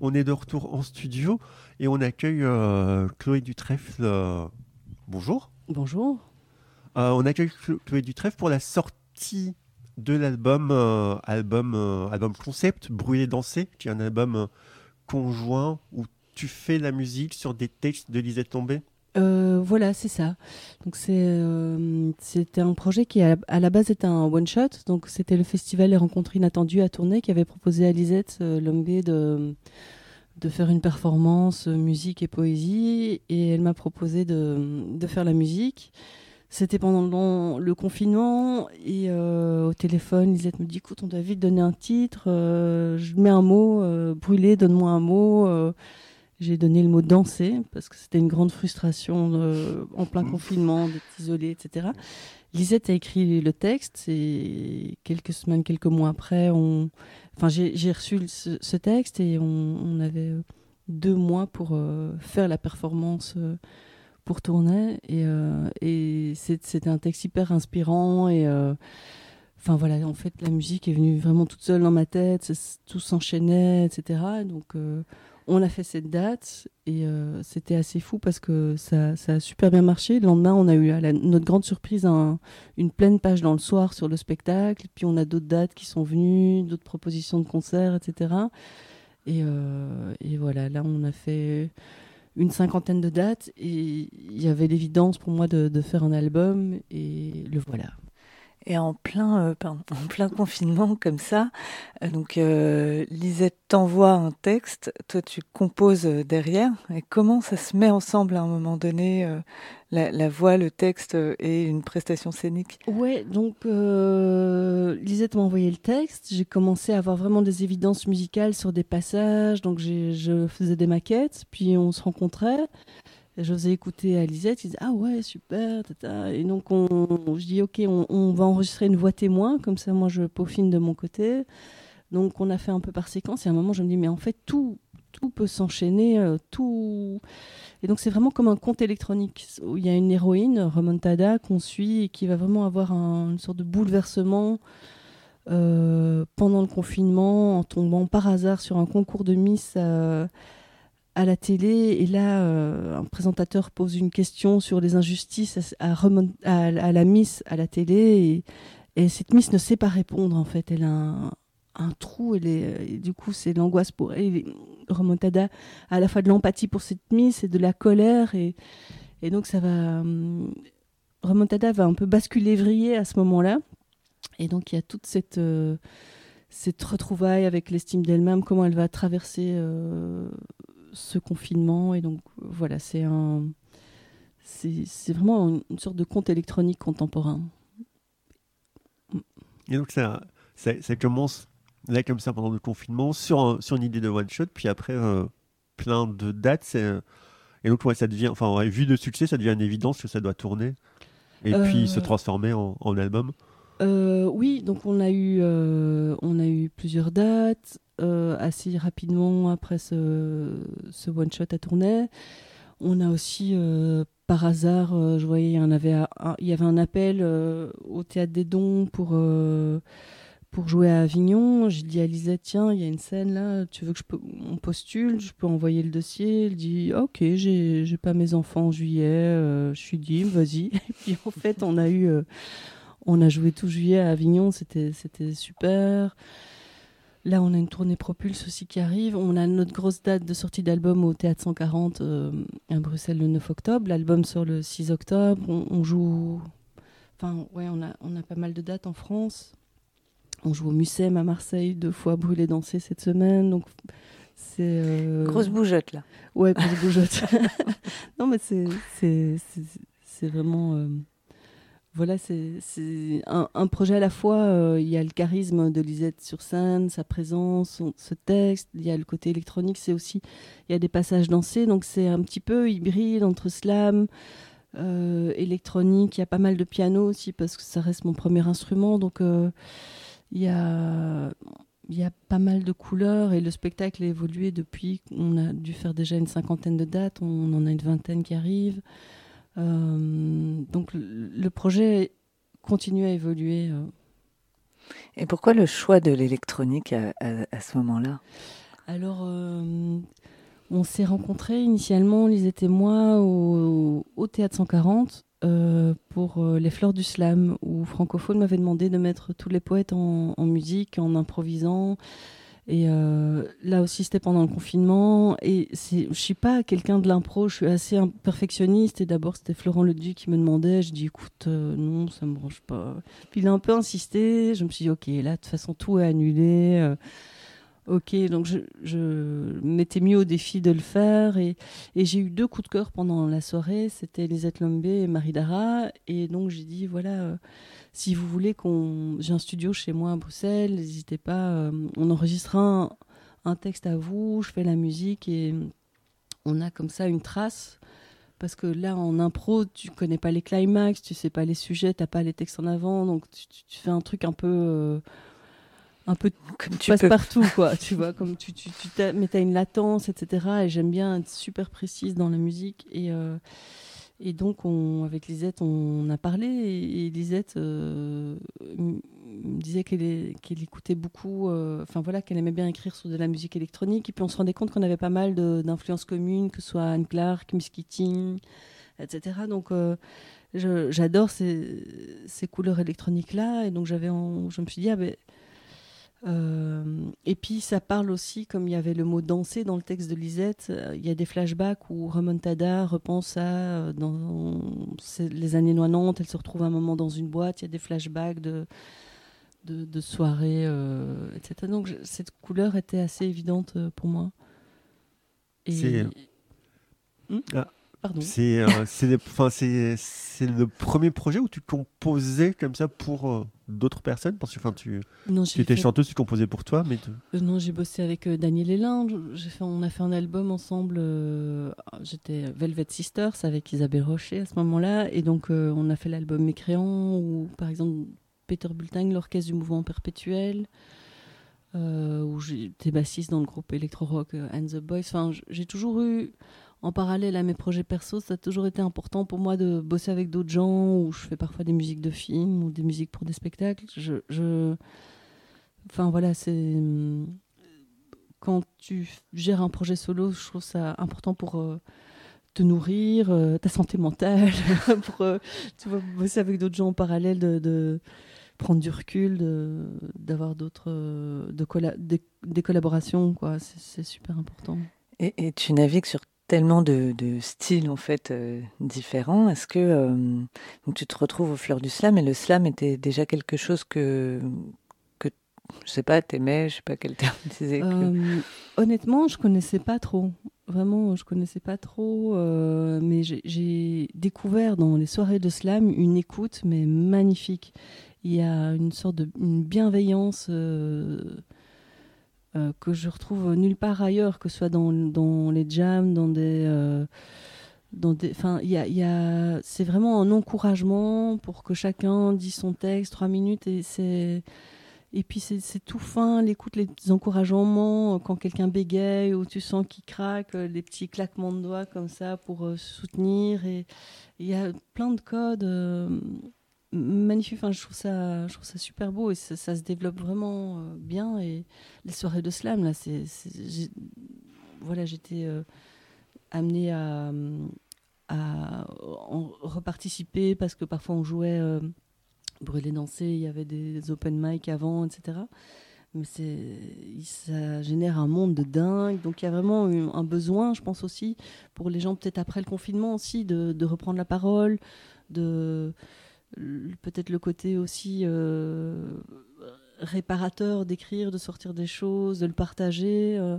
On est de retour en studio et on accueille Chloé Dutrèfle. bonjour. Bonjour. on accueille Chloé Dutrèfle pour la sortie de l'album album, album concept Brûler Danser, qui est un album conjoint où tu fais la musique sur des textes de Lisette Tombé euh, voilà, c'est ça. Euh, c'était un projet qui à la, base était un one shot. Donc c'était le festival Les Rencontres Inattendues à tourner qui avait proposé à Lisette euh, de faire une performance musique et poésie et elle m'a proposé de, de, faire la musique. C'était pendant le confinement et au téléphone, Lisette me dit écoute, on doit vite donner un titre. je mets un mot, brûler, donne-moi un mot. J'ai donné le mot danser parce que c'était une grande frustration euh, en plein confinement d'être isolé, etc. Lisette a écrit le texte et quelques semaines, quelques mois après, on... enfin, j'ai reçu ce, texte et on, avait euh, deux mois pour euh, faire la performance pour tourner et, et c'était un texte hyper inspirant et enfin voilà en fait la musique est venue vraiment toute seule dans ma tête tout s'enchaînait etc donc on a fait cette date et euh, c'était assez fou parce que ça, a super bien marché. Le lendemain, on a eu à notre grande surprise une pleine page dans le soir sur le spectacle. Puis on a d'autres dates qui sont venues, d'autres propositions de concerts, etc. Euh, et, voilà, là, on a fait une cinquantaine de dates et il y avait l'évidence pour moi de, de faire un album et le voilà. Et en plein, euh, en plein confinement comme ça, euh, donc euh, Lisette t'envoie un texte, toi tu composes derrière. Et comment ça se met ensemble à un moment donné, la, voix, le texte et une prestation scénique? Ouais, donc Lisette m'a envoyé le texte. J'ai commencé à avoir vraiment des évidences musicales sur des passages. Donc je faisais des maquettes, puis on se rencontrait je faisais écouter à Lisette, il disait Ah ouais, super. Et donc, on, je dis Ok, on, va enregistrer une voix témoin, comme ça, moi, je peaufine de mon côté. Donc, on a fait un peu par séquence. Et à un moment, je me dis Mais en fait, tout, tout peut s'enchaîner, euh, tout. Et donc, c'est vraiment comme un conte électronique où il y a une héroïne, Remontada, qu'on suit et qui va vraiment avoir une sorte de bouleversement. Euh, pendant le confinement, en tombant par hasard sur un concours de Miss euh, à la télé et là euh, un présentateur pose une question sur les injustices à, la Miss à la télé et, cette Miss ne sait pas répondre en fait. Elle a un, trou elle est, du coup c'est l'angoisse pour elle remontada à la fois de l'empathie pour cette Miss et de la colère et, et donc ça va hum, remontada va un peu basculer vriller à ce moment là et donc il y a toute cette euh, cette retrouvaille avec l'estime d'elle-même, comment elle va traverser euh, ce confinement. Et donc, voilà, c'est un. C'est vraiment une, sorte de conte électronique contemporain. Et donc, ça, ça, commence là, comme ça, pendant le confinement, sur, sur une idée de one-shot, puis après, euh, plein de dates. Et donc, ouais, ça devient. Enfin, vu de succès, ça devient une évidence que ça doit tourner. Et puis se euh. transformer en, en album. Euh, oui, donc on a eu, on a eu plusieurs dates. Euh, assez rapidement après ce, one shot à tourner. On a aussi, euh, par hasard, euh, je voyais, il y, en avait, il y avait un appel au Théâtre des Dons pour, pour jouer à Avignon. J'ai dit à Lisette, tiens, il y a une scène là, tu veux que je peux, on postule, je peux envoyer le dossier? Elle dit, ok, j'ai pas mes enfants en juillet, je suis dit, vas-y. Et puis en fait, on a eu, on a joué tout juillet à Avignon, c'était super. Là, on a une tournée Propulse aussi qui arrive. On a notre grosse date de sortie d'album au Théâtre 140 euh, à Bruxelles le 9 octobre. L'album sort le 6 octobre. On, joue. Enfin, ouais, on a, on a pas mal de dates en France. On joue au Mucem à Marseille, deux fois Brûlé Danser cette semaine. Donc, c'est. Euh, grosse bougeotte, là. Ouais, grosse bougeotte. non, mais c'est vraiment. Euh, voilà, c'est un, projet à la fois. Euh, il y a le charisme de Lisette sur scène, sa présence, ce texte. Il y a le côté électronique. C'est aussi, il y a des passages dansés. Donc c'est un petit peu hybride entre slam, euh, électronique. Il y a pas mal de piano aussi parce que ça reste mon premier instrument. Donc euh, il y a il y a pas mal de couleurs et le spectacle a évolué depuis. On a dû faire déjà une cinquantaine de dates. On en a une vingtaine qui arrivent. Euh, donc le projet continue à évoluer. Euh. Et pourquoi le choix de l'électronique à, ce moment-là? Alors, euh, On s'est rencontrés initialement, Lisette et moi, au, au Théâtre 140 euh, pour euh, les Fleurs du Slam, où Francophone m'avait demandé de mettre tous les poètes en, en musique, en improvisant. Et euh, là aussi, c'était pendant le confinement. Et je suis pas quelqu'un de l'impro, je suis assez perfectionniste. Et d'abord, c'était Florent Leduc qui me demandait. Je dis, écoute, non, ça me branche pas. Puis il a un peu insisté. Je me suis dit, ok, là, de toute façon, tout est annulé. Ok, donc je, m'étais mis au défi de le faire et, j'ai eu deux coups de cœur pendant la soirée, c'était Lisette Lombé et Marie Dara. Et donc j'ai dit, voilà, euh, si vous voulez qu'on... J'ai un studio chez moi à Bruxelles, n'hésitez pas, euh, on enregistrera un, texte à vous, je fais la musique et on a comme ça une trace. Parce que là, en impro, tu connais pas les climax, tu sais pas les sujets, t'as pas les textes en avant, donc tu, tu fais un truc un peu... Euh, un peu comme tu passes partout quoi tu vois comme tu tu, tu mais t'as une latence etc et j'aime bien être super précise dans la musique et euh, et donc on avec Lisette on a parlé et, Lisette euh, me disait qu'elle qu'elle écoutait beaucoup euh, enfin voilà qu'elle aimait bien écrire sur de la musique électronique et puis on se rendait compte qu'on avait pas mal d'influences communes que ce soit Anne Clark Miss Keating etc donc j'adore ces, ces couleurs électroniques là et donc j'avais je me suis dit ah ben euh, et puis ça parle aussi, comme il y avait le mot danser dans le texte de Lisette, euh, il y a des flashbacks où Remontada repense à euh, dans les années 90, elle se retrouve un moment dans une boîte, il y a des flashbacks de, de, de soirées, etc. Donc cette couleur était assez évidente pour moi. Et... Hmm ah, c'est euh, c'est le premier projet où tu composais comme ça pour d'autres personnes Parce que tu, tu étais chanteuse, tu composais pour toi mais euh, Non, j'ai bossé avec Daniel Hélin. Fait, on a fait un album ensemble. J'étais Velvet Sisters avec Isabelle Rocher à ce moment-là. Et donc, on a fait l'album Mécréant ou par exemple Peter Bultang, l'orchestre du mouvement perpétuel. où j'étais bassiste dans le groupe électro-rock And the Boys. Enfin, j'ai toujours eu en parallèle à mes projets perso, ça a toujours été important pour moi de bosser avec d'autres gens, où je fais parfois des musiques de films ou des musiques pour des spectacles. Je, Enfin voilà, c'est quand tu gères un projet solo, je trouve ça important pour euh, te nourrir, euh, ta santé mentale, pour euh, bosser avec d'autres gens en parallèle, de, prendre du recul, d'avoir d'autres de des, collaborations, quoi. C'est super important. Et, tu navigues sur tellement de, styles en fait euh, différents. Est-ce que euh, tu te retrouves au fleur du slam et le slam était déjà quelque chose que que je sais pas t'aimais, je sais pas quel terme disais. Que... Euh, honnêtement, je connaissais pas trop. Vraiment, je connaissais pas trop, mais j'ai découvert dans les soirées de slam une écoute mais magnifique. Il y a une sorte de bienveillance euh, que je retrouve nulle part ailleurs, que ce soit dans, dans les jams, dans des. Euh, dans des y a, y a, c'est vraiment un encouragement pour que chacun dise son texte, trois minutes, et c'est. Et puis c'est tout fin, l'écoute, les encouragements, quand quelqu'un bégaye ou tu sens qu'il craque, les petits claquements de doigts comme ça pour euh, soutenir. Et il y a plein de codes magnifique. Enfin, je trouve ça, je trouve ça super beau et ça, se développe vraiment euh, bien. Et les soirées de slam, là, voilà, j'étais euh, amenée à, en reparticiper parce que parfois on jouait euh, brûler danser. Il y avait des open mic avant, etc. Mais ça génère un monde de dingue. Donc il y a vraiment un besoin, je pense aussi, pour les gens peut-être après le confinement aussi, de, de reprendre la parole, de peut-être le côté aussi euh, réparateur d'écrire, de sortir des choses, de le partager. Euh,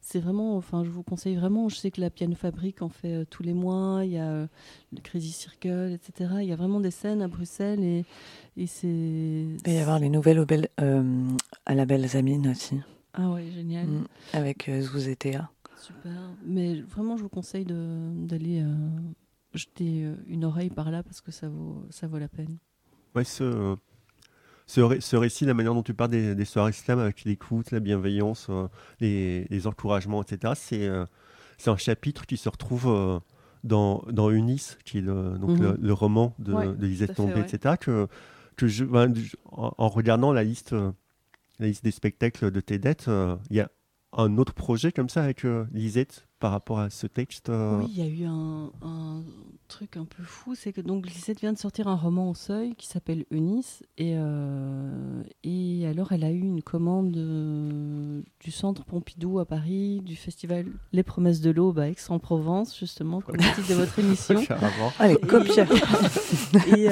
c'est vraiment, enfin, je vous conseille vraiment. Je sais que la Piano Fabrique en fait euh, tous les mois. Il y a le Crazy Circle, etc. Il y a vraiment des scènes à Bruxelles et, et c'est. Il va y avoir les nouvelles au bel, à la Belle Zamine aussi. Ah ouais, génial. Mm, avec Zouz et Théa. Super. Mais vraiment, je vous conseille d'aller jeter euh, une oreille par là parce que ça vaut, ça vaut la peine. Ouais, ce, ce, ce récit, la manière dont tu parles des, des soirées slam avec l'écoute, la bienveillance, euh, les, les, encouragements, etc., c'est euh, un chapitre qui se retrouve dans, dans qui est le, donc le, mhm. roman de, de Lisette Tombé, etc., que, que je, ben, en, regardant la liste, la liste des spectacles de tes dettes, il y a un autre projet comme ça avec Lisette par rapport à ce texte Oui, il y a eu un, truc un peu fou, c'est que donc Lisette vient de sortir un roman au seuil qui s'appelle Eunice, et, et alors elle a eu une commande du Centre Pompidou à Paris, du festival Les Promesses de l'Aube à Aix-en-Provence, justement, comme le titre de votre émission. Allez, copier et, et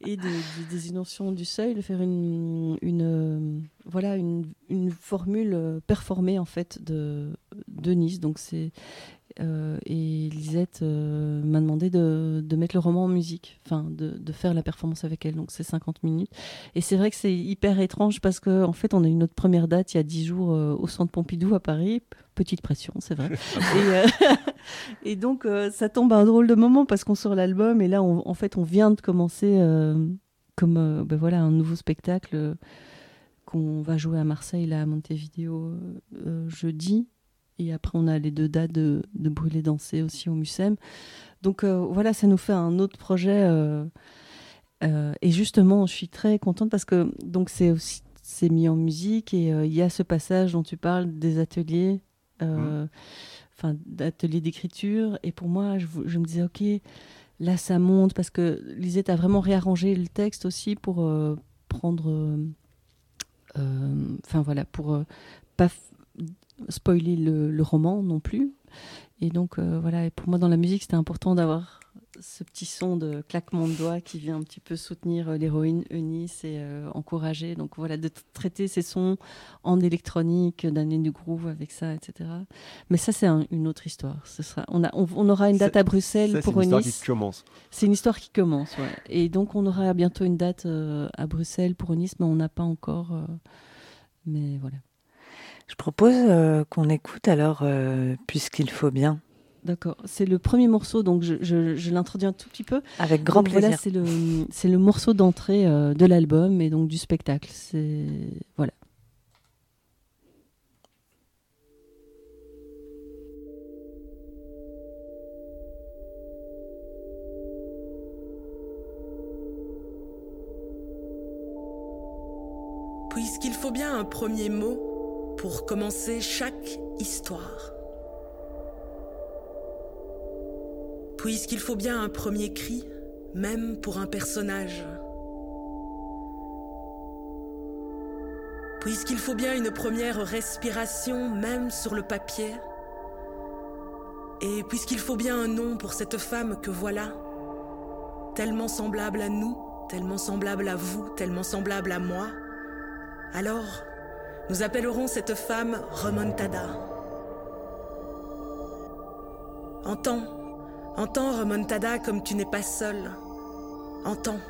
des inventions du seuil, de faire une, une euh, voilà une, une, formule euh, performée en fait de, de Nice. Donc c'est euh, et Lisette euh, m'a demandé de, de, mettre le roman en musique, enfin de, de, faire la performance avec elle. Donc c'est 50 minutes. Et c'est vrai que c'est hyper étrange parce qu'en en fait on a eu notre première date il y a 10 jours euh, au Centre Pompidou à Paris. Petite pression, c'est vrai. et, et, donc ça tombe à un drôle de moment parce qu'on sort l'album et là on, en fait on vient de commencer comme ben voilà un nouveau spectacle qu'on va jouer à Marseille là à Montevideo jeudi et après, on a les deux dates de, de Brûler Danser aussi au Mucem. Donc euh, voilà, ça nous fait un autre projet. Euh, euh, et justement, je suis très contente parce que donc c'est aussi c'est mis en musique et il y a ce passage dont tu parles des ateliers, mmh. enfin d'ateliers d'écriture. Et pour moi, je, je, me disais ok, là ça monte parce que Lisette a vraiment réarrangé le texte aussi pour prendre, enfin voilà, pour pas spoiler le, roman non plus. Et donc, euh, voilà, et pour moi, dans la musique, c'était important d'avoir ce petit son de claquement de doigts qui vient un petit peu soutenir euh, l'héroïne Eunice et euh, encourager. Donc, voilà, de traiter ces sons en électronique, d'année du groove avec ça, etc. Mais ça, c'est une autre histoire. Ce sera, on, a, on, aura une date à Bruxelles pour Eunice. C'est une histoire qui commence. C'est une histoire qui commence, ouais. Et donc, on aura bientôt une date à Bruxelles pour Eunice, mais on n'a pas encore. mais voilà. Je propose euh, qu'on écoute alors euh, Puisqu'il faut bien. D'accord. C'est le premier morceau, donc je, je, l'introduis un tout petit peu. Avec grand plaisir. Voilà, c'est le, c'est le morceau d'entrée euh, de l'album et donc du spectacle. C'est voilà. Puisqu'il faut bien un premier mot pour commencer chaque histoire. Puisqu'il faut bien un premier cri, même pour un personnage. Puisqu'il faut bien une première respiration, même sur le papier. Et puisqu'il faut bien un nom pour cette femme que voilà, tellement semblable à nous, tellement semblable à vous, tellement semblable à moi, alors nous appellerons cette femme Remontada. Entends, entends Remontada comme tu n'es pas seul. Entends,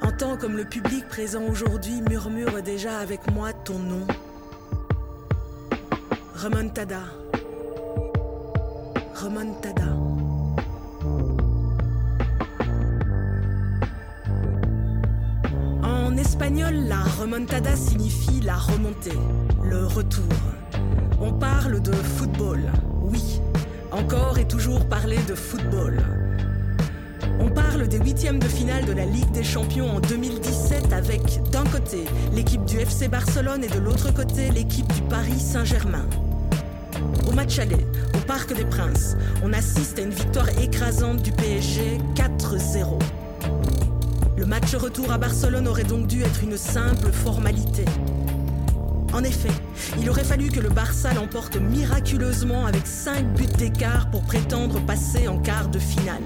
entends comme le public présent aujourd'hui murmure déjà avec moi ton nom. Remontada. Remontada. Espagnol, la remontada signifie la remontée, le retour. On parle de football, oui, encore et toujours parler de football. On parle des huitièmes de finale de la Ligue des Champions en 2017 avec d'un côté l'équipe du FC Barcelone et de l'autre côté l'équipe du Paris Saint-Germain. Au match aller, au Parc des Princes, on assiste à une victoire écrasante du PSG 4-0. Le match retour à Barcelone aurait donc dû être une simple formalité. En effet, il aurait fallu que le Barça l'emporte miraculeusement avec 5 buts d'écart pour prétendre passer en quart de finale.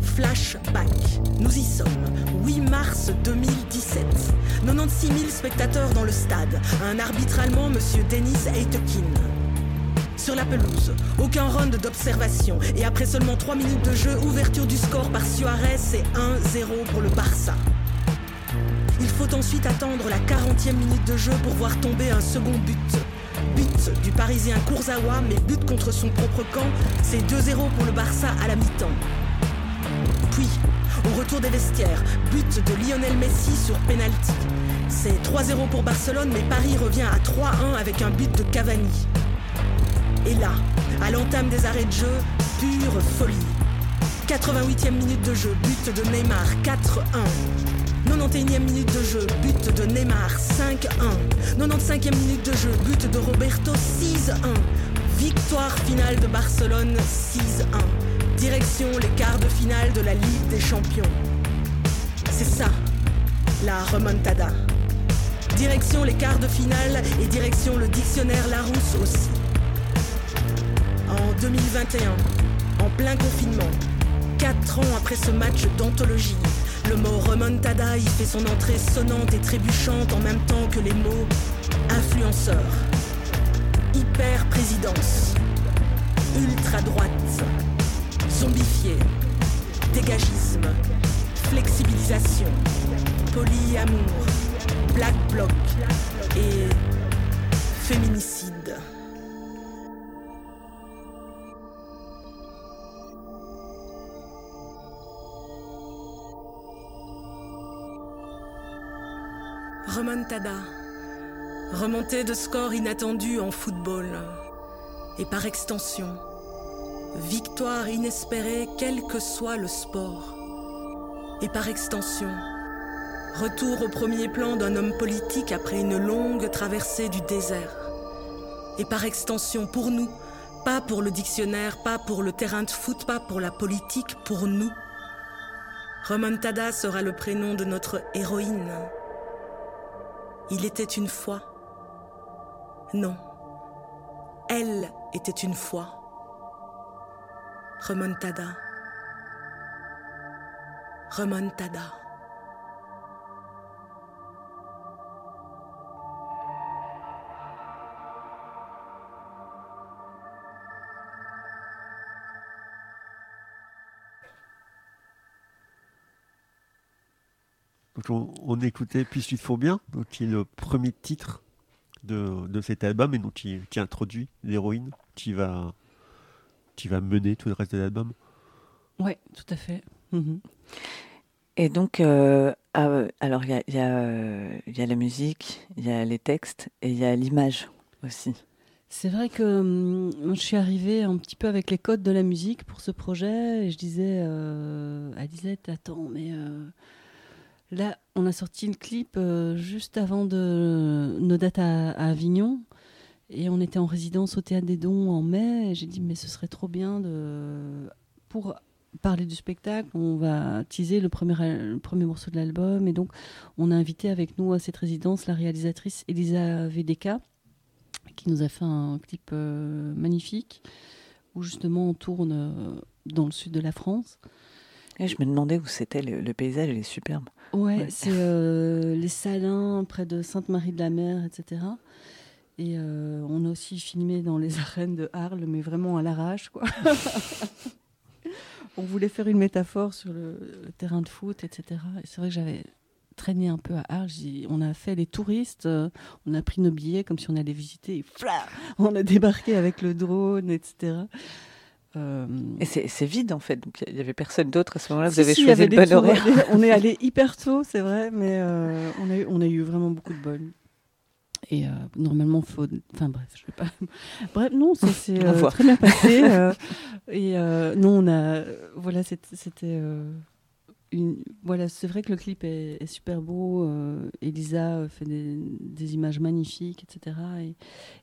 Flashback. Nous y sommes. 8 mars 2017. 96 000 spectateurs dans le stade. Un arbitre allemand, Monsieur Denis Eitekin sur la pelouse. Aucun round d'observation. Et après seulement 3 minutes de jeu, ouverture du score par Suarez et 1-0 pour le Barça. Il faut ensuite attendre la 40e minute de jeu pour voir tomber un second but. But du Parisien Kurzawa, mais but contre son propre camp, c'est 2-0 pour le Barça à la mi-temps. Puis, au retour des vestiaires, but de Lionel Messi sur penalty. C'est 3-0 pour Barcelone, mais Paris revient à 3-1 avec un but de Cavani. Et là, à l'entame des arrêts de jeu, pure folie. 88e minute de jeu, but de Neymar, 4-1. 91e minute de jeu, but de Neymar 5-1. 95e minute de jeu, but de Roberto 6-1. Victoire finale de Barcelone 6-1. Direction les quarts de finale de la Ligue des Champions. C'est ça, la remontada. Direction les quarts de finale et direction le dictionnaire Larousse aussi. En 2021, en plein confinement, quatre ans après ce match d'anthologie, le mot remontada y fait son entrée sonnante et trébuchante en même temps que les mots influenceur, hyper-présidence, ultra-droite, zombifié, dégagisme, flexibilisation, polyamour, black bloc et féminicide. Remontada. Remontée de score inattendu en football. Et par extension, victoire inespérée quel que soit le sport. Et par extension, retour au premier plan d'un homme politique après une longue traversée du désert. Et par extension, pour nous, pas pour le dictionnaire, pas pour le terrain de foot, pas pour la politique, pour nous. Remontada sera le prénom de notre héroïne. Il était une fois. Non. Elle était une fois. Remontada. Remontada. Donc on, on écoutait Puis-tu faut bien, donc qui est le premier titre de, de cet album et donc qui, qui introduit l'héroïne qui va, qui va mener tout le reste de l'album. Ouais, tout à fait. Mhm. Et donc, euh, ah, alors il y a, il y a, euh, il y a la musique, il y a les textes et il y a l'image aussi. C'est vrai que hum, je suis arrivée un petit peu avec les codes de la musique pour ce projet et je disais euh, à Lisette, attends, mais euh, là, on a sorti le clip euh, juste avant de nos dates à, Avignon. Et on était en résidence au Théâtre des Dons en mai. J'ai dit, mais ce serait trop bien de... pour parler du spectacle, on va teaser le premier, morceau de l'album. Et donc on a invité avec nous à cette résidence la réalisatrice Elisa Vedeka qui nous a fait un clip euh, magnifique où justement on tourne euh, dans le sud de la France. Et je me demandais où c'était, le, le paysage il est superbe. Ouais, Ouais. c'est euh, les Salins près de Sainte-Marie-de-la-Mer, etc. Et euh, on a aussi filmé dans les arènes de Arles, mais vraiment à l'arrache, quoi. on voulait faire une métaphore sur le, le terrain de foot, etc. Et c'est vrai que j'avais traîné un peu à Arles. On a fait les touristes, euh, on a pris nos billets comme si on allait visiter. Et fla on a débarqué avec le drone, etc. Euh, Et c'est vide en fait, donc il y avait personne d'autre à ce moment-là. Vous avez si, choisi le bon horaire. On est allé hyper tôt, c'est vrai, mais euh, on, a eu, on a eu vraiment beaucoup de bol. Et euh, normalement, faut. Enfin bref, je vais pas. Bref, non, ça s'est euh, très bien passé. et non, on a. Voilà, c'était. une... Voilà, c'est vrai que le clip est, est super beau. euh, Elisa fait des, des images magnifiques, etc. Et,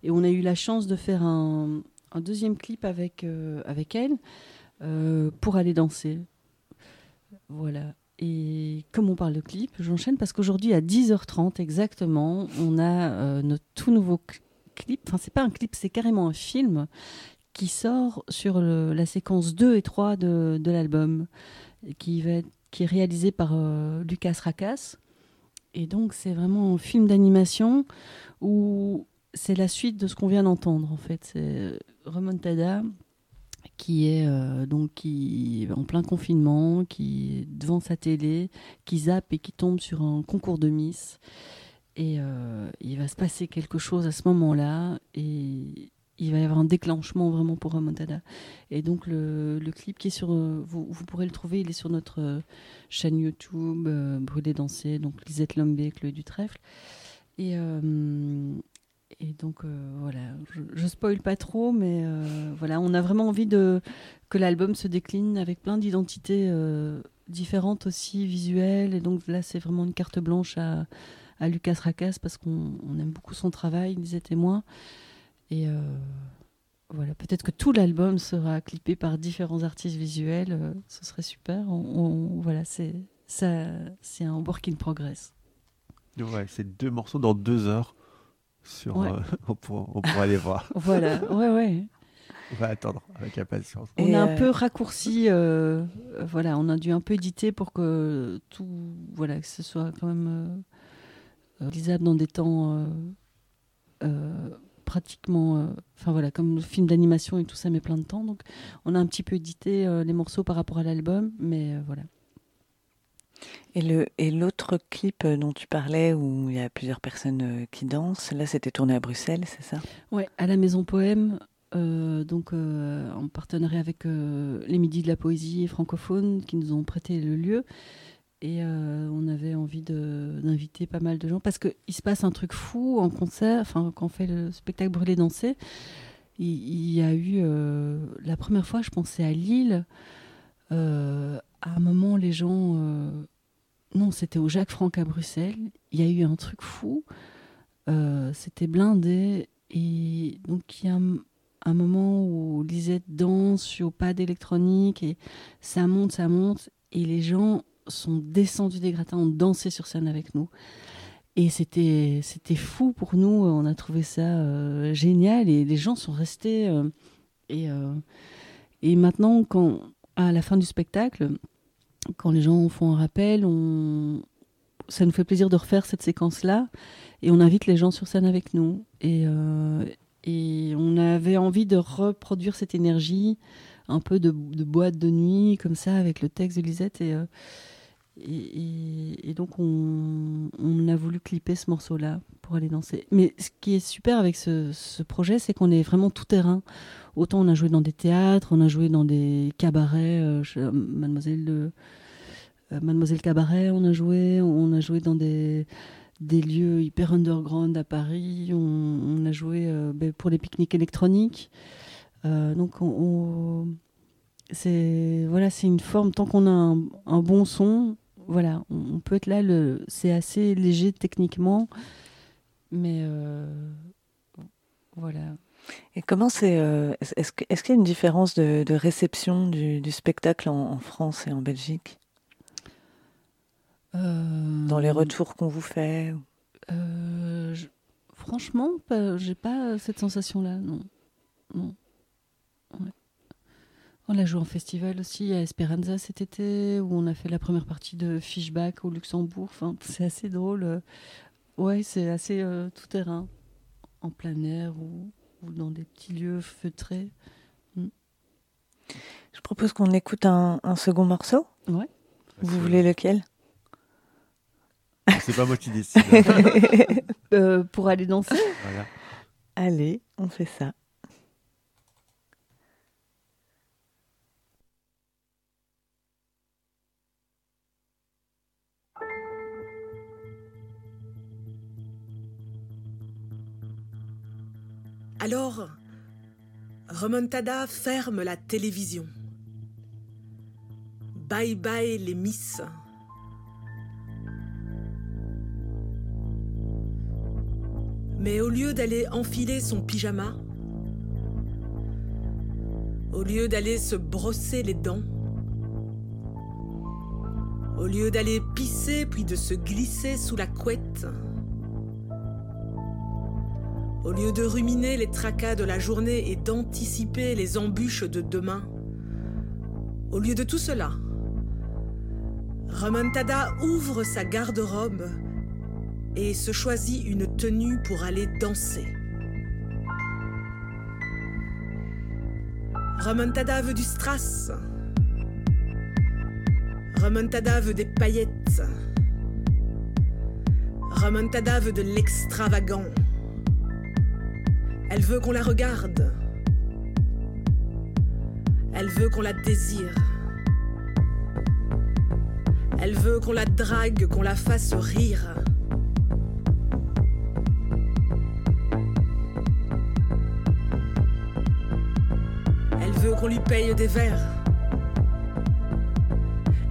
et on a eu la chance de faire un, un deuxième clip avec, euh, elle euh, pour aller danser. Voilà. Et comme on parle de clip, j'enchaîne parce qu'aujourd'hui à 10h30 exactement, on a euh, notre tout nouveau cl- clip. Enfin, c'est pas un clip, c'est carrément un film qui sort sur la séquence 2 et 3 de, l'album, qui, qui est réalisé par Lucas Rakas. Et donc, c'est vraiment un film d'animation où c'est la suite de ce qu'on vient d'entendre en fait. C'est Remontada qui est euh, donc qui en plein confinement, qui est devant sa télé, qui zappe et qui tombe sur un concours de Miss. Et euh, il va se passer quelque chose à ce moment-là et il va y avoir un déclenchement vraiment pour Remontada. Et donc le, clip qui est sur, euh, vous, pourrez le trouver, il est sur notre euh, chaîne YouTube, euh, Brûler danser, donc Lisette Lombé, Chloé Dutrèfle. Et, euh, et donc euh, voilà, je, je spoil pas trop, mais euh, voilà, on a vraiment envie que l'album se décline avec plein d'identités euh, différentes aussi, visuelles. Et donc là, c'est vraiment une carte blanche à, Lucas Racas parce qu'on aime beaucoup son travail, disait témoin. Et voilà, peut-être que tout l'album sera clippé par différents artistes visuels. ce serait super. On, voilà, c'est c'est un work in progress. Ouais, c'est deux morceaux dans deux heures. Sur, Ouais. euh, on, pourra, on pourra aller voir. Voilà, ouais, ouais. On va attendre avec impatience. On Et, a un euh, peu raccourci, euh, voilà, on a dû un peu éditer pour que tout, voilà, que ce soit quand même euh, lisable dans des temps euh, euh, pratiquement, euh, enfin voilà, comme le film d'animation et tout ça met plein de temps, donc on a un petit peu édité euh, les morceaux par rapport à l'album, mais euh, voilà. Et le et l'autre clip euh, dont tu parlais où il y a plusieurs personnes euh, qui dansent, là c'était tourné à Bruxelles, c'est ça? Ouais, à la Maison Poème, euh, donc euh, en partenariat avec les Midis de la Poésie francophone qui nous ont prêté le lieu. Et on avait envie d'inviter pas mal de gens parce qu'il se passe un truc fou en concert, enfin quand on fait le spectacle Brûler Danser. Il, y a eu, la première fois, je pensais à Lille. Euh, à un moment, les gens. euh, non, c'était au Jacques Franck à Bruxelles. Il y a eu un truc fou. Euh, c'était blindé. Et donc, il y a un, moment où Lisette danse au pas d'électronique et ça monte, ça monte. Et les gens sont descendus des gratins, ont dansé sur scène avec nous. Et c'était, fou pour nous. On a trouvé ça euh, génial et les gens sont restés. et, et maintenant, quand, à la fin du spectacle, quand les gens font un rappel, on... ça nous fait plaisir de refaire cette séquence-là et on invite les gens sur scène avec nous. Et, euh, on avait envie de reproduire cette énergie, un peu de, de boîte de nuit, comme ça, avec le texte de Lisette. Et, euh, et, donc, on, a voulu clipper ce morceau-là pour aller danser. Mais ce qui est super avec ce, projet, c'est qu'on est vraiment tout terrain. Autant on a joué dans des théâtres, on a joué dans des cabarets, euh, de- euh, Mademoiselle Cabaret, on a joué, on a joué dans des, lieux hyper underground à Paris, on, a joué euh, ben, pour les pique-niques électroniques. Euh, donc on, c'est voilà, c'est une forme. Tant qu'on a un bon son, voilà, on, on peut être là. Le, c'est assez léger techniquement, mais euh, voilà. Et comment c'est euh, Est-ce qu'il y a une différence de, de réception du, du spectacle en, en France et en Belgique? Euh, Dans les retours qu'on vous fait Euh, je- Franchement, pas- j'ai pas cette sensation-là, non. non. Ouais. On l'a joué en festival aussi à Esperanza cet été, où on a fait la première partie de Fishback au Luxembourg. Enfin, c'est assez drôle. euh. Ouais, c'est assez euh, tout terrain, en plein air ou, ou dans des petits lieux feutrés. Je propose qu'on écoute un, un second morceau. Vous voulez lequel? C'est pas moi qui décide. Euh, pour aller danser? Voilà. Allez, on fait ça. Alors, Remontada ferme la télévision. Bye bye les miss. Mais au lieu d'aller enfiler son pyjama, au lieu d'aller se brosser les dents, au lieu d'aller pisser puis de se glisser sous la couette, au lieu de ruminer les tracas de la journée et d'anticiper les embûches de demain, au lieu de tout cela, Remontada ouvre sa garde-robe et se choisit une tenue pour aller danser. Remontada veut du strass. Remontada veut des paillettes. Remontada veut de l'extravagant. Elle veut qu'on la regarde. Elle veut qu'on la désire. Elle veut qu'on la drague, qu'on la fasse rire. Elle veut qu'on lui paye des verres.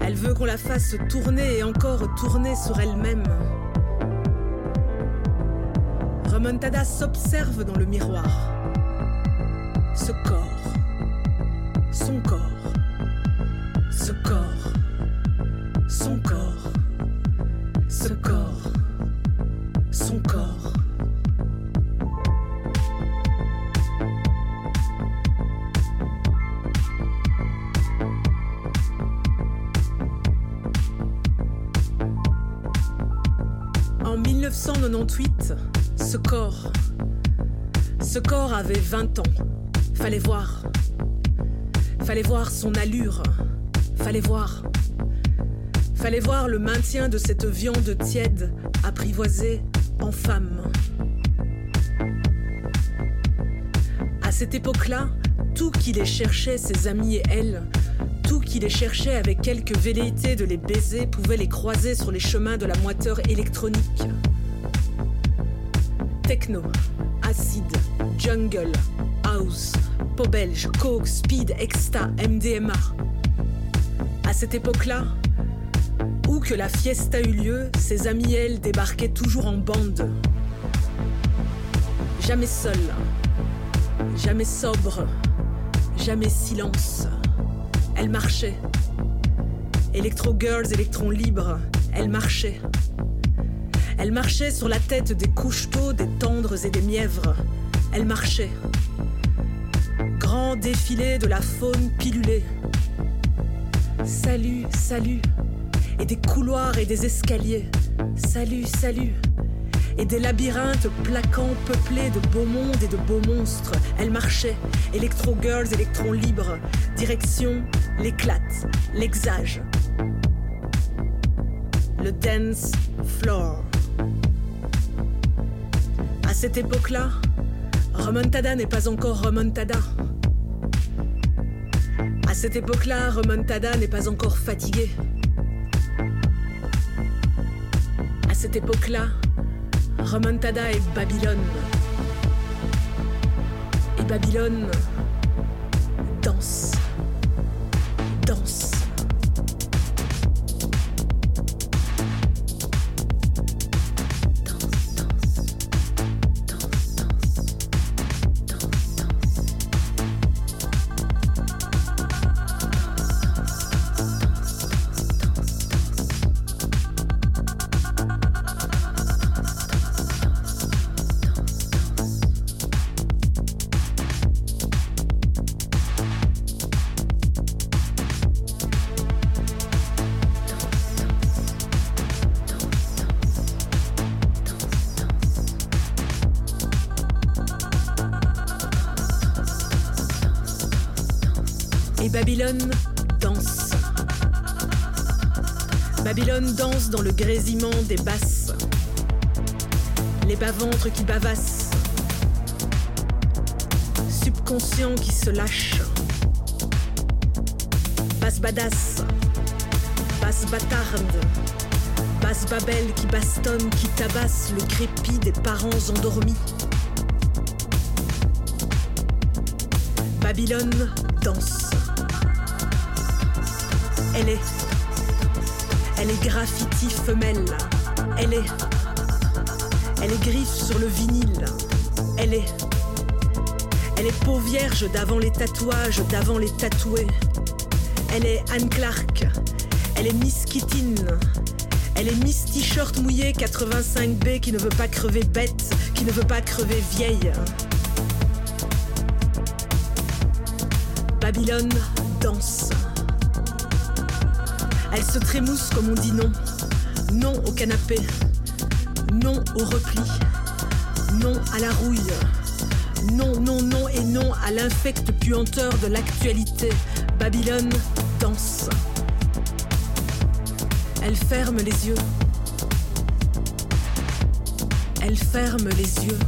Elle veut qu'on la fasse tourner et encore tourner sur elle-même. Remontada s'observe dans le miroir. Ce corps, son corps, ce corps, son corps, ce corps, son corps. En 1998, ce corps, ce corps avait 20 ans. Fallait voir. Fallait voir son allure. Fallait voir. Fallait voir le maintien de cette viande tiède apprivoisée en femme. À cette époque-là, tout qui les cherchait, ses amis et elle, tout qui les cherchait avec quelque velléité de les baiser pouvait les croiser sur les chemins de la moiteur électronique. Techno, acide, jungle, house, pop belge, coke, speed, exta, MDMA. À cette époque-là, où que la fiesta eut lieu, ses amis elles débarquaient toujours en bande. Jamais seule, jamais sobre, jamais silence. Elle marchait. Electro Girls, électrons libres, elle marchait. Elle marchait sur la tête des couches-tôt, des tendres et des mièvres. Elle marchait. Grand défilé de la faune pilulée. Salut, salut. Et des couloirs et des escaliers. Salut, salut. Et des labyrinthes plaquants peuplés de beaux mondes et de beaux monstres. Elle marchait. Electro Girls, électrons libres. Direction l'éclate, l'exage. Le dance floor. Cette époque-là, Remontada n'est pas encore Remontada. À cette époque-là, Remontada n'est pas encore fatigué. À cette époque-là, Remontada est Babylone. Et Babylone. Danse. Et Babylone danse. Babylone danse dans le grésillement des basses. Les bas-ventres qui bavassent. Subconscient qui se lâche. Basse badass. Basse bâtarde. Basse babel qui bastonne, qui tabasse le crépi des parents endormis. Babylone danse. Elle est. Elle est graffiti femelle. Elle est. Elle est griffe sur le vinyle. Elle est. Elle est peau vierge d'avant les tatouages, d'avant les tatoués. Elle est Anne Clark. Elle est Miss Kittine. Elle est Miss T-shirt mouillé 85B qui ne veut pas crever bête, qui ne veut pas crever vieille. Babylone danse. Elle se trémousse comme on dit non. Non au canapé. Non au repli. Non à la rouille. Non, non, non et non à l'infecte puanteur de l'actualité. Babylone danse. Elle ferme les yeux. Elle ferme les yeux.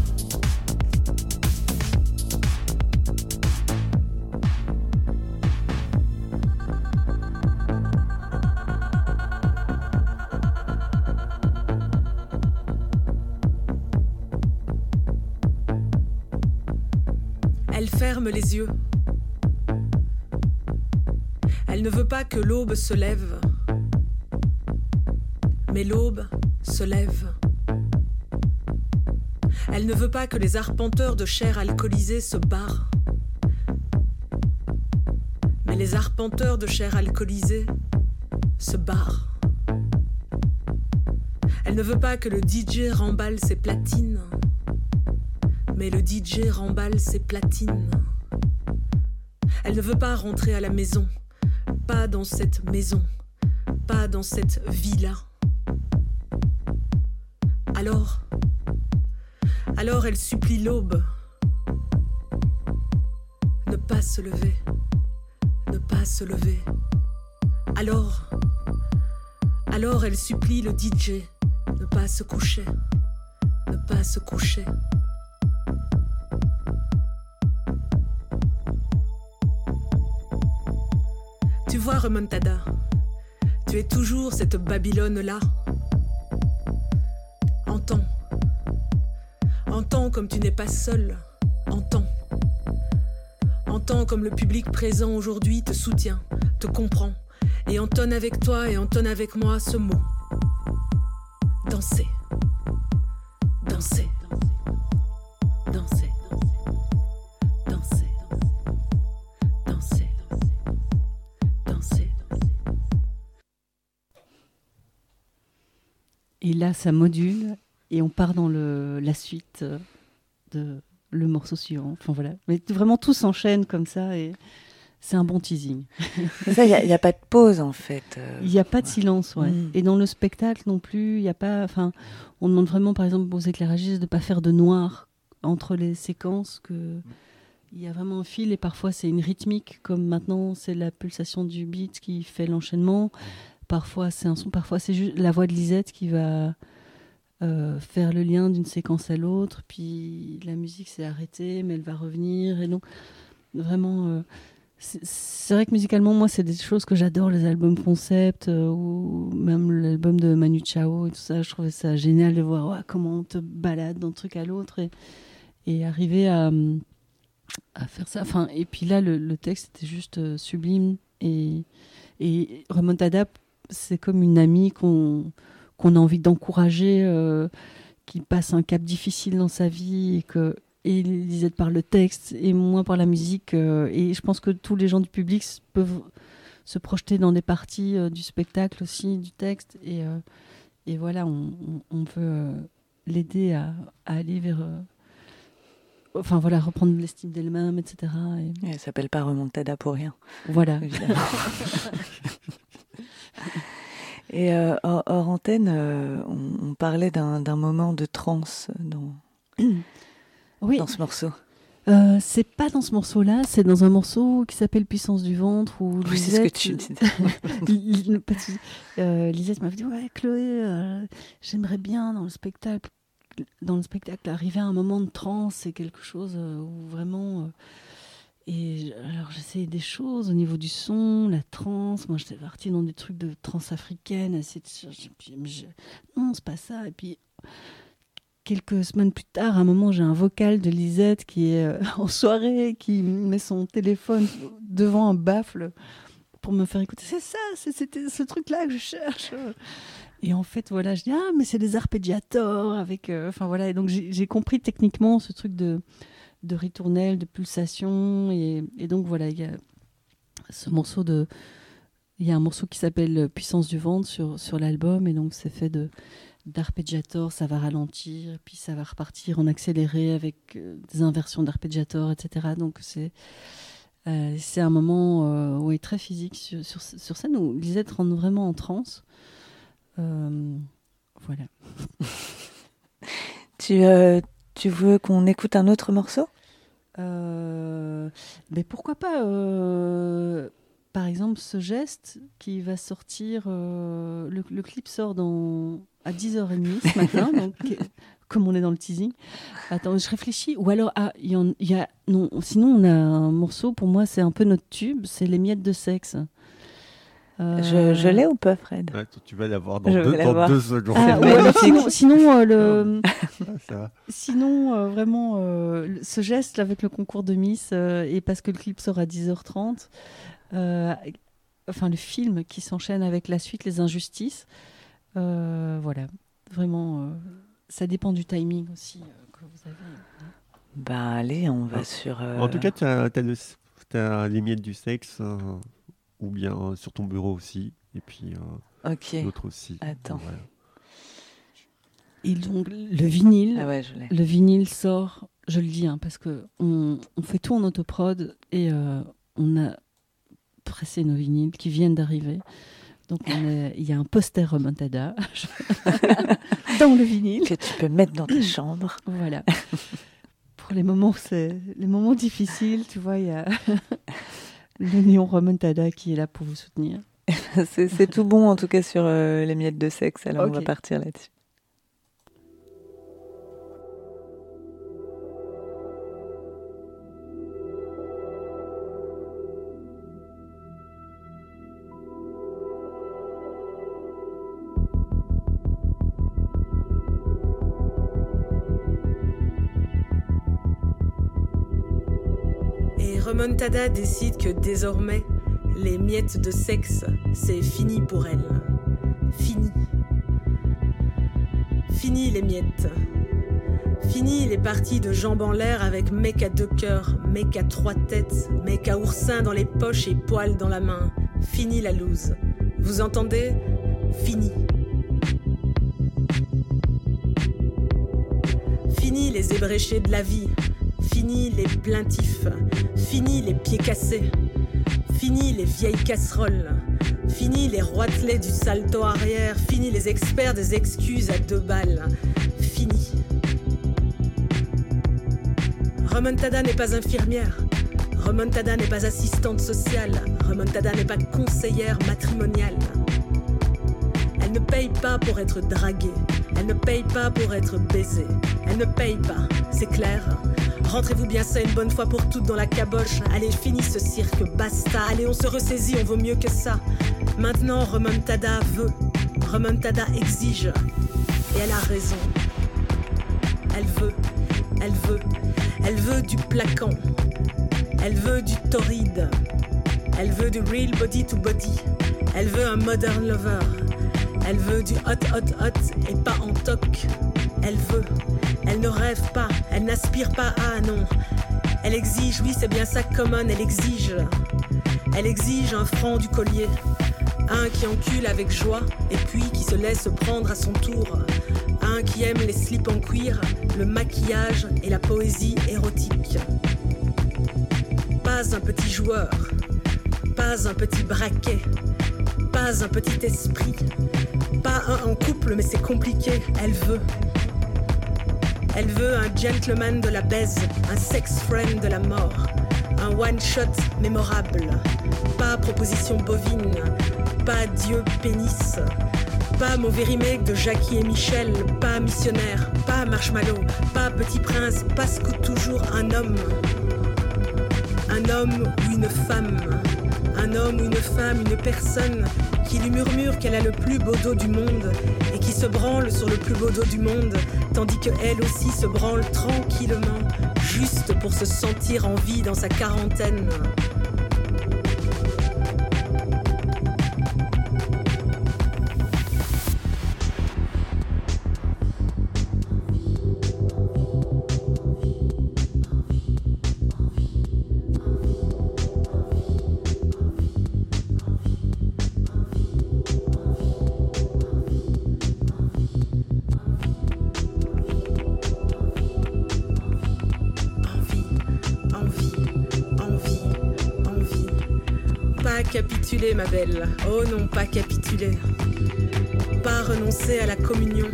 Les yeux. Elle ne veut pas que l'aube se lève. Mais l'aube se lève. Elle ne veut pas que les arpenteurs de chair alcoolisée se barrent. Mais les arpenteurs de chair alcoolisée se barrent. Elle ne veut pas que le DJ remballe ses platines. Mais le DJ remballe ses platines. Elle ne veut pas rentrer à la maison. Pas dans cette maison. Pas dans cette villa. Alors, alors elle supplie l'aube. Ne pas se lever. Ne pas se lever. Alors, alors elle supplie le DJ. Ne pas se coucher. Ne pas se coucher. Vois, Remontada, tu es toujours cette Babylone-là. Entends. Entends comme tu n'es pas seul. Entends. Entends comme le public présent aujourd'hui te soutient, te comprend, et entonne avec toi et entonne avec moi ce mot. Danser. Et là, ça module et on part dans le, la suite de le morceau suivant. Enfin voilà, mais vraiment tout s'enchaîne comme ça et c'est un bon teasing. Il n'y a, a, pas de pause en fait. euh. Il n'y a pas de silence, ouais. Mm. Et dans le spectacle non plus, il n'y a pas. Enfin, on demande vraiment, par exemple, aux éclairagistes de ne pas faire de noir entre les séquences. Que il y a vraiment un fil et parfois c'est une rythmique, comme maintenant c'est la pulsation du beat qui fait l'enchaînement. Parfois c'est un son, parfois c'est juste la voix de Lisette qui va euh, faire le lien d'une séquence à l'autre. Puis la musique s'est arrêtée, mais elle va revenir. Et donc vraiment. euh, c'est- vrai que musicalement, moi, c'est des choses que j'adore, les albums concept, euh, ou même l'album de Manu Chao et tout ça. Je trouvais ça génial de voir ouais, comment on te balade d'un truc à l'autre et, et arriver à, à faire ça. Enfin, et puis là, le, texte était juste sublime. Et, et Remontada, c'est comme une amie qu'on qu'on a envie d'encourager, euh, qui passe un cap difficile dans sa vie et que et Lisette par le texte et moi par la musique. euh, et je pense que tous les gens du public peuvent se projeter dans des parties euh, du spectacle aussi, du texte. Et, euh, et voilà, on, on- on veut l'aider à, à aller vers. enfin voilà, reprendre l'estime d'elle-même, etc. Et Elle s'appelle pas Remontada pour rien. voilà. Et euh, hors, hors antenne, euh, on, on parlait d'un moment de transe dans, Oui, dans ce morceau. euh, c'est pas dans ce morceau-là, c'est dans un morceau qui s'appelle Puissance du ventre. Où Oui, c'est ce que Lisette- tu disais. Euh, Lisette m'avait dit ouais Chloé euh, j'aimerais bien dans le spectacle dans le spectacle arriver à un moment de transe c'est quelque chose où vraiment et alors j'essayais des choses au niveau du son la transe moi j'étais partie dans des trucs de transe africaine non c'est pas ça et puis quelques semaines plus tard, à un moment, j'ai un vocal de Lisette qui est euh, en soirée, qui met son téléphone devant un baffle pour me faire écouter. C'est ça, c'était ce truc-là que je cherche. Et en fait, voilà, je dis ah mais c'est des arpeggiators avec, euh, enfin voilà. Et donc j'ai compris techniquement ce truc de de ritournelle, de pulsation, et, donc voilà, il y a ce morceau de, il y a un morceau qui s'appelle Puissance du ventre sur sur l'album, et donc c'est fait de d'arpeggiator, ça va ralentir, puis ça va repartir en accéléré avec euh, des inversions d'arpeggiator, etc. Donc c'est euh, c'est un moment euh, ouais, très physique sur, sur, scène où Lisette rentre vraiment en transe. Euh, voilà. Tu, tu veux qu'on écoute un autre morceau? Euh, mais pourquoi pas euh, Par exemple, ce geste qui va sortir, euh, le, le clip sort dans, à 10h30 ce matin, donc, comme on est dans le teasing. Attends, je réfléchis. Ou alors, ah, il y, en- il y a. Non, sinon, on a un morceau, pour moi, c'est un peu notre tube, c'est Les miettes de sexe. Euh, Je, je l'ai ou pas, Fred? Ouais, tu vas l'avoir dans, deux, dans deux secondes. Ah, sinon, sinon, euh, le, Ah, ça va. Sinon, euh, vraiment, euh, ce geste avec le concours de Miss, euh, et parce que le clip sort à 10h30, euh, enfin le film qui s'enchaîne avec la suite, Les Injustices, voilà, vraiment, ça dépend du timing aussi que vous avez. Bah allez, on va sur. En tout cas, tu as, as, les miettes du sexe, ou bien sur ton bureau aussi, et puis d'autres aussi. Attends. Et donc, le vinyle, ah le vinyle sort, je le dis, hein, parce que on, fait tout en autoprod et euh, on a pressé nos vinyles qui viennent d'arriver. Donc il y a un poster remontada dans le vinyle que tu peux mettre dans ta chambre. Voilà. Pour les moments, c'est les moments difficiles, tu vois, il y a le néon remontada qui est là pour vous soutenir. c'est tout bon en tout cas sur euh, les miettes de sexe. Alors on va partir là-dessus. Montada décide que désormais, les miettes de sexe, c'est fini pour elle. Fini. Fini les miettes. Fini les parties de jambes en l'air avec mec à deux cœurs, mec à trois têtes, mec à oursin dans les poches et poils dans la main. Fini la loose. Vous entendez? Fini. Fini les ébréchés de la vie, Fini les plaintifs, fini les pieds cassés, fini les vieilles casseroles, fini les roitelets du salto arrière, fini les experts des excuses à deux balles, fini. Remontada n'est pas infirmière, Remontada n'est pas assistante sociale, Remontada n'est pas conseillère matrimoniale. Elle ne paye pas pour être draguée, elle ne paye pas pour être baisée, elle ne paye pas, c'est clair. Rentrez-vous bien ça une bonne fois pour toutes dans la caboche. Allez, finis ce cirque, basta. Allez, on se ressaisit, on vaut mieux que ça. Maintenant, Remontada veut. Remontada exige. Et elle a raison. Elle veut. Elle veut. Elle veut du plaquant. Elle veut du torride. Elle veut du real body to body. Elle veut un modern lover. Elle veut du hot hot hot et pas en toc. Elle veut. Elle ne rêve pas, elle n'aspire pas à non. Elle exige, oui, c'est bien ça common, elle exige. Elle exige un franc du collier. Un qui encule avec joie et puis qui se laisse prendre à son tour. Un qui aime les slips en cuir, le maquillage et la poésie érotique. Pas un petit joueur, pas un petit braquet, pas un petit esprit, pas un en couple, mais c'est compliqué, elle veut. Elle veut un gentleman de la baise, un sex friend de la mort, un one-shot mémorable. Pas proposition bovine, pas Dieu pénis, pas mauvais remake de Jackie et Michel, pas missionnaire, pas marshmallow, pas petit prince, pas scout toujours un homme. Un homme ou une femme, un homme une femme, une personne qui lui murmure qu'elle a le plus beau dos du monde et qui se branle sur le plus beau dos du monde, tandis que elle aussi se branle tranquillement, juste pour se sentir en vie dans sa quarantaine. Ma belle. Oh non, pas capituler. Pas renoncer à la communion.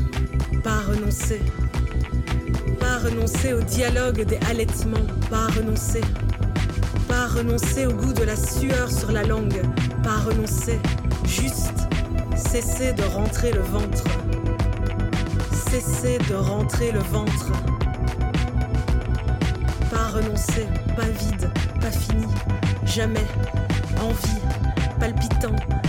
Pas renoncer. Pas renoncer au dialogue des allaitements. Pas renoncer. Pas renoncer au goût de la sueur sur la langue. Pas renoncer. Juste cesser de rentrer le ventre. Cesser de rentrer le ventre. Pas renoncer, pas vide, pas fini, jamais, envie, palpitant,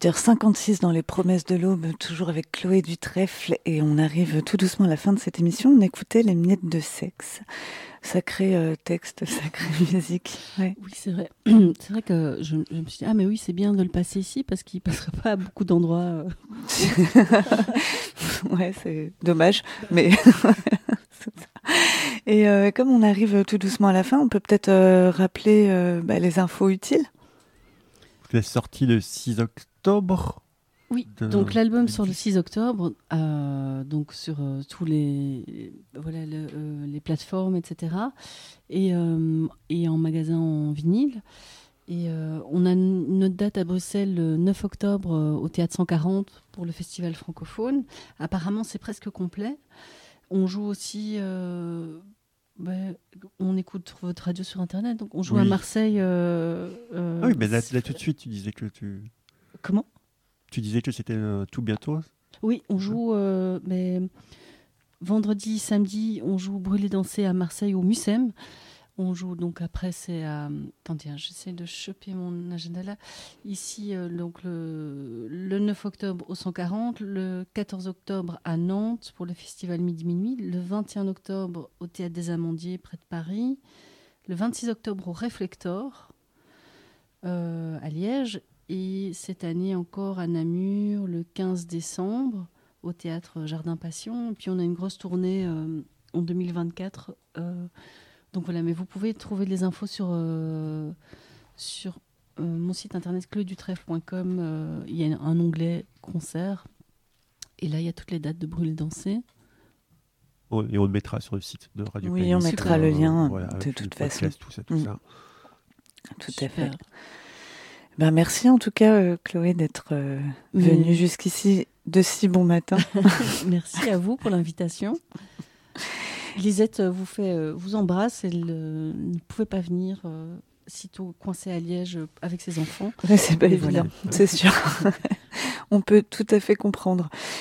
18h56 dans les promesses de l'aube, toujours avec Chloé Dutrèfle, et on arrive tout doucement à la fin de cette émission. On écoutait les miettes de sexe. Sacré euh, texte, sacrée musique. Oui, c'est vrai. c'est vrai que je, me suis dit, ah mais oui, c'est bien de le passer ici parce qu'il ne passera pas à beaucoup d'endroits. Euh. ouais, c'est dommage, mais... et euh, comme on arrive tout doucement à la fin, on peut peut-être rappeler bah, les infos utiles. C'est sorti le 6 octobre. Oui, donc l'album sort le 6 octobre, euh, donc sur euh, tous les voilà euh, les plateformes, etc. Et, et, en magasin en vinyle. Et on a notre date à Bruxelles le 9 octobre au théâtre 140 pour le festival francophone. Apparemment, c'est presque complet. On joue aussi ben, on écoute votre radio sur Internet, donc on joue à Marseille. Euh, euh, ah oui, mais là, tout de suite, tu disais que tu. Comment? Tu disais que c'était euh, tout bientôt Oui, on joue. mais vendredi, samedi, on joue Brûler danser à Marseille au Mucem. On joue donc après, c'est à. Attendez, hein, j'essaie de choper mon agenda là. Ici, euh, donc le, le, 9 octobre au 140, le 14 octobre à Nantes pour le festival Midi Minuit, le 21 octobre au Théâtre des Amandiers près de Paris, le 26 octobre au Réflector euh, à Liège et cette année encore à Namur le 15 décembre au Théâtre Jardin Passion. Et puis on a une grosse tournée euh, en 2024 donc voilà, mais vous pouvez trouver les infos sur, euh, sur euh, mon site internet cleudutrèfle.com. Euh, il y a un onglet concert. Et là, il y a toutes les dates de Brûle Danser. et on le mettra sur le site de Radio Oui, on mettra le lien de toute façon. Tout ça, tout ça. Tout à fait. Ben, merci en tout cas, Chloé, d'être venue jusqu'ici de si bon matin. merci à vous pour l'invitation. Lisette euh, vous, fait, euh, vous embrasse. Elle euh, ne pouvait pas venir sitôt coincée à Liège avec ses enfants. c'est pas évident, c'est sûr. On peut tout à fait comprendre.